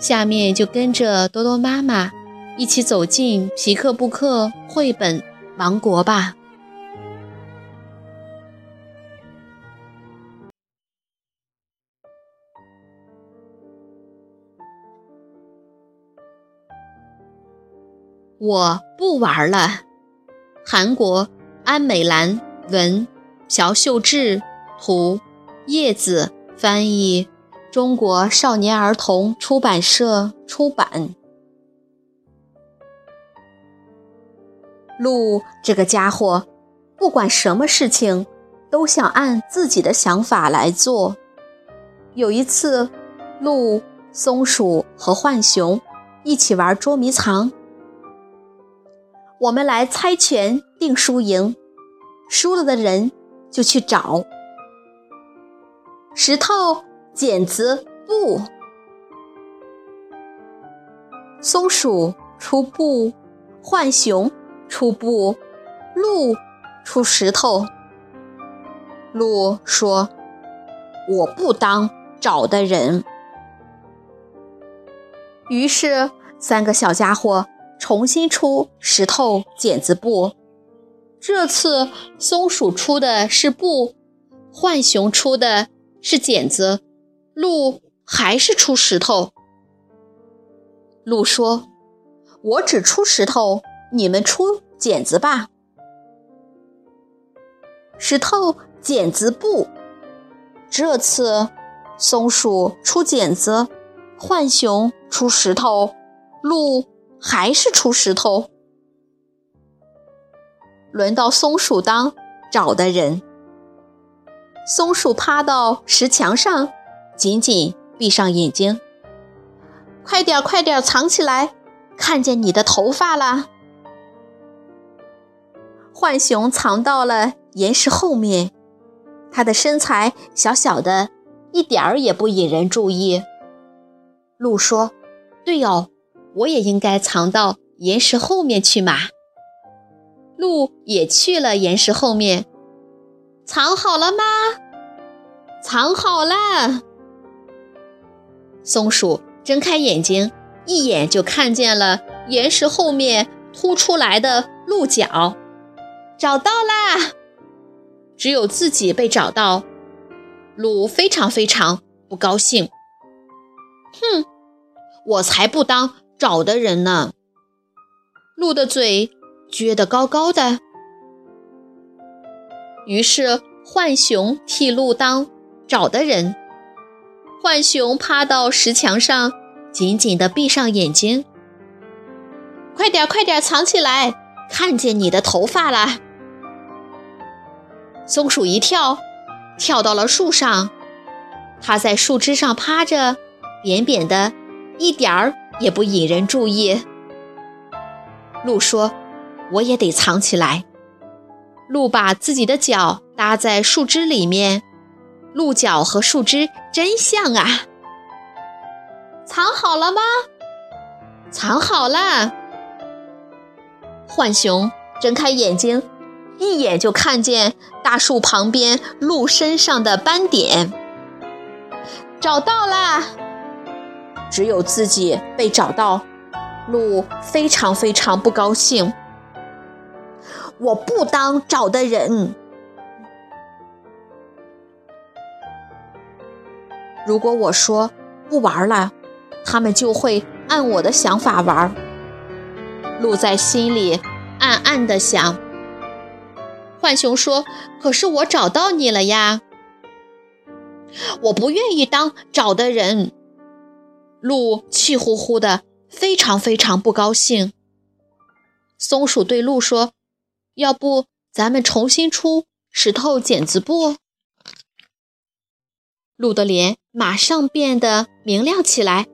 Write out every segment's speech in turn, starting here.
下面就跟着多多妈妈一起走进皮克布克绘本王国吧。我不玩了。韩国安美兰文，朴秀智图，叶子翻译。中国少年儿童出版社出版。鹿这个家伙，不管什么事情，都想按自己的想法来做。有一次，鹿、松鼠和浣熊一起玩捉迷藏。我们来猜拳定输赢，输了的人就去找石头。剪子布，松鼠出布，浣熊出布，鹿出石头。鹿说：“我不当找的人。”于是，三个小家伙重新出石头剪子布。这次，松鼠出的是布，浣熊出的是剪子。鹿还是出石头。鹿说：“我只出石头，你们出剪子吧。”石头剪子布。这次，松鼠出剪子，浣熊出石头，鹿还是出石头。轮到松鼠当找的人。松鼠趴到石墙上。紧紧闭上眼睛，快点快点藏起来！看见你的头发了。浣熊藏到了岩石后面，它的身材小小的，一点儿也不引人注意。鹿说：“对哦，我也应该藏到岩石后面去嘛。”鹿也去了岩石后面，藏好了吗？藏好了。松鼠睁开眼睛，一眼就看见了岩石后面凸出来的鹿角，找到啦！只有自己被找到，鹿非常非常不高兴。哼，我才不当找的人呢！鹿的嘴撅得高高的。于是浣熊替鹿当找的人。浣熊趴到石墙上，紧紧地闭上眼睛。快点，快点，藏起来！看见你的头发了。松鼠一跳，跳到了树上。它在树枝上趴着，扁扁的，一点儿也不引人注意。鹿说：“我也得藏起来。”鹿把自己的脚搭在树枝里面。鹿角和树枝真像啊！藏好了吗？藏好了。浣熊睁开眼睛，一眼就看见大树旁边鹿身上的斑点。找到啦！只有自己被找到，鹿非常非常不高兴。我不当找的人。如果我说不玩了，他们就会按我的想法玩。鹿在心里暗暗地想。浣熊说：“可是我找到你了呀！”我不愿意当找的人。鹿气呼呼的，非常非常不高兴。松鼠对鹿说：“要不咱们重新出石头剪子布？”鹿的脸马上变得明亮起来。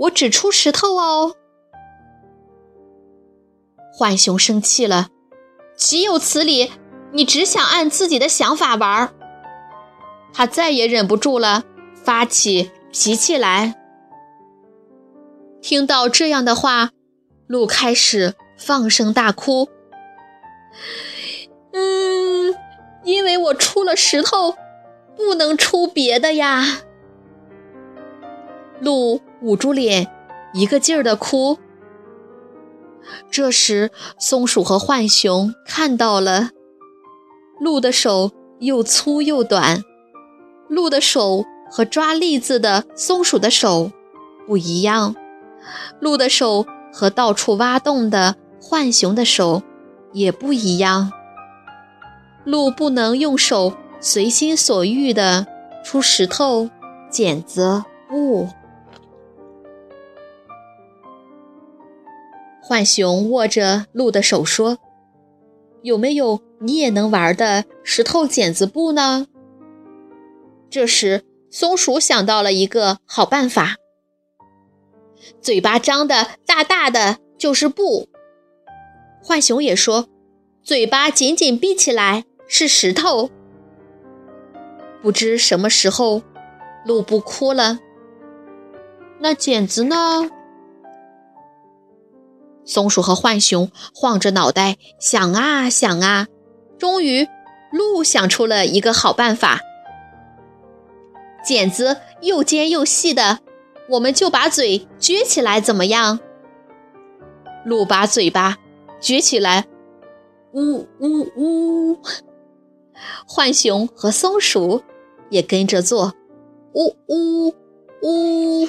我只出石头哦。浣熊生气了，岂有此理！你只想按自己的想法玩儿。他再也忍不住了，发起脾气来。听到这样的话，鹿开始放声大哭。嗯，因为我出了石头，不能出别的呀。鹿捂住脸，一个劲儿的哭。这时，松鼠和浣熊看到了，鹿的手又粗又短，鹿的手和抓栗子的松鼠的手不一样，鹿的手和到处挖洞的浣熊的手也不一样。鹿不能用手随心所欲地出石头、剪子、布。浣熊握着鹿的手说：“有没有你也能玩的石头剪子布呢？”这时，松鼠想到了一个好办法：嘴巴张的大大的就是布。浣熊也说：“嘴巴紧紧闭起来是石头。”不知什么时候，鹿不哭了。那剪子呢？松鼠和浣熊晃着脑袋想啊想啊，终于，鹿想出了一个好办法。剪子又尖又细的，我们就把嘴撅起来，怎么样？鹿把嘴巴撅起来，呜呜呜。浣熊和松鼠也跟着做，呜呜呜。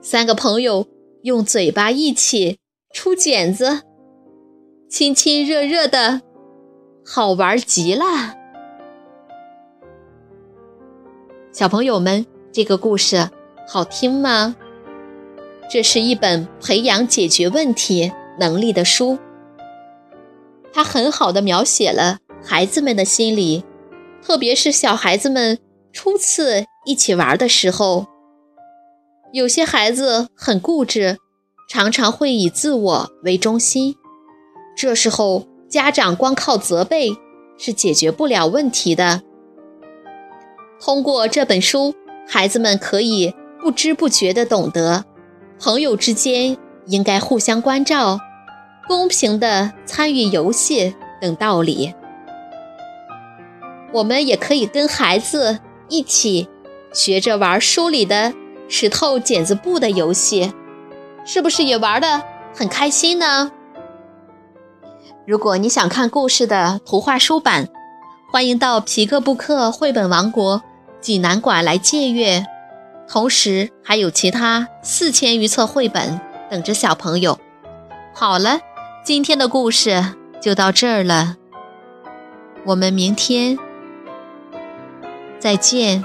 三个朋友。用嘴巴一起出剪子，亲亲热热的，好玩极了。小朋友们，这个故事好听吗？这是一本培养解决问题能力的书，它很好的描写了孩子们的心理，特别是小孩子们初次一起玩的时候。有些孩子很固执，常常会以自我为中心。这时候，家长光靠责备是解决不了问题的。通过这本书，孩子们可以不知不觉地懂得，朋友之间应该互相关照、公平的参与游戏等道理。我们也可以跟孩子一起学着玩书里的。石头剪子布的游戏，是不是也玩的很开心呢？如果你想看故事的图画书版，欢迎到皮克布克绘本王国济南馆来借阅，同时还有其他四千余册绘本等着小朋友。好了，今天的故事就到这儿了，我们明天再见。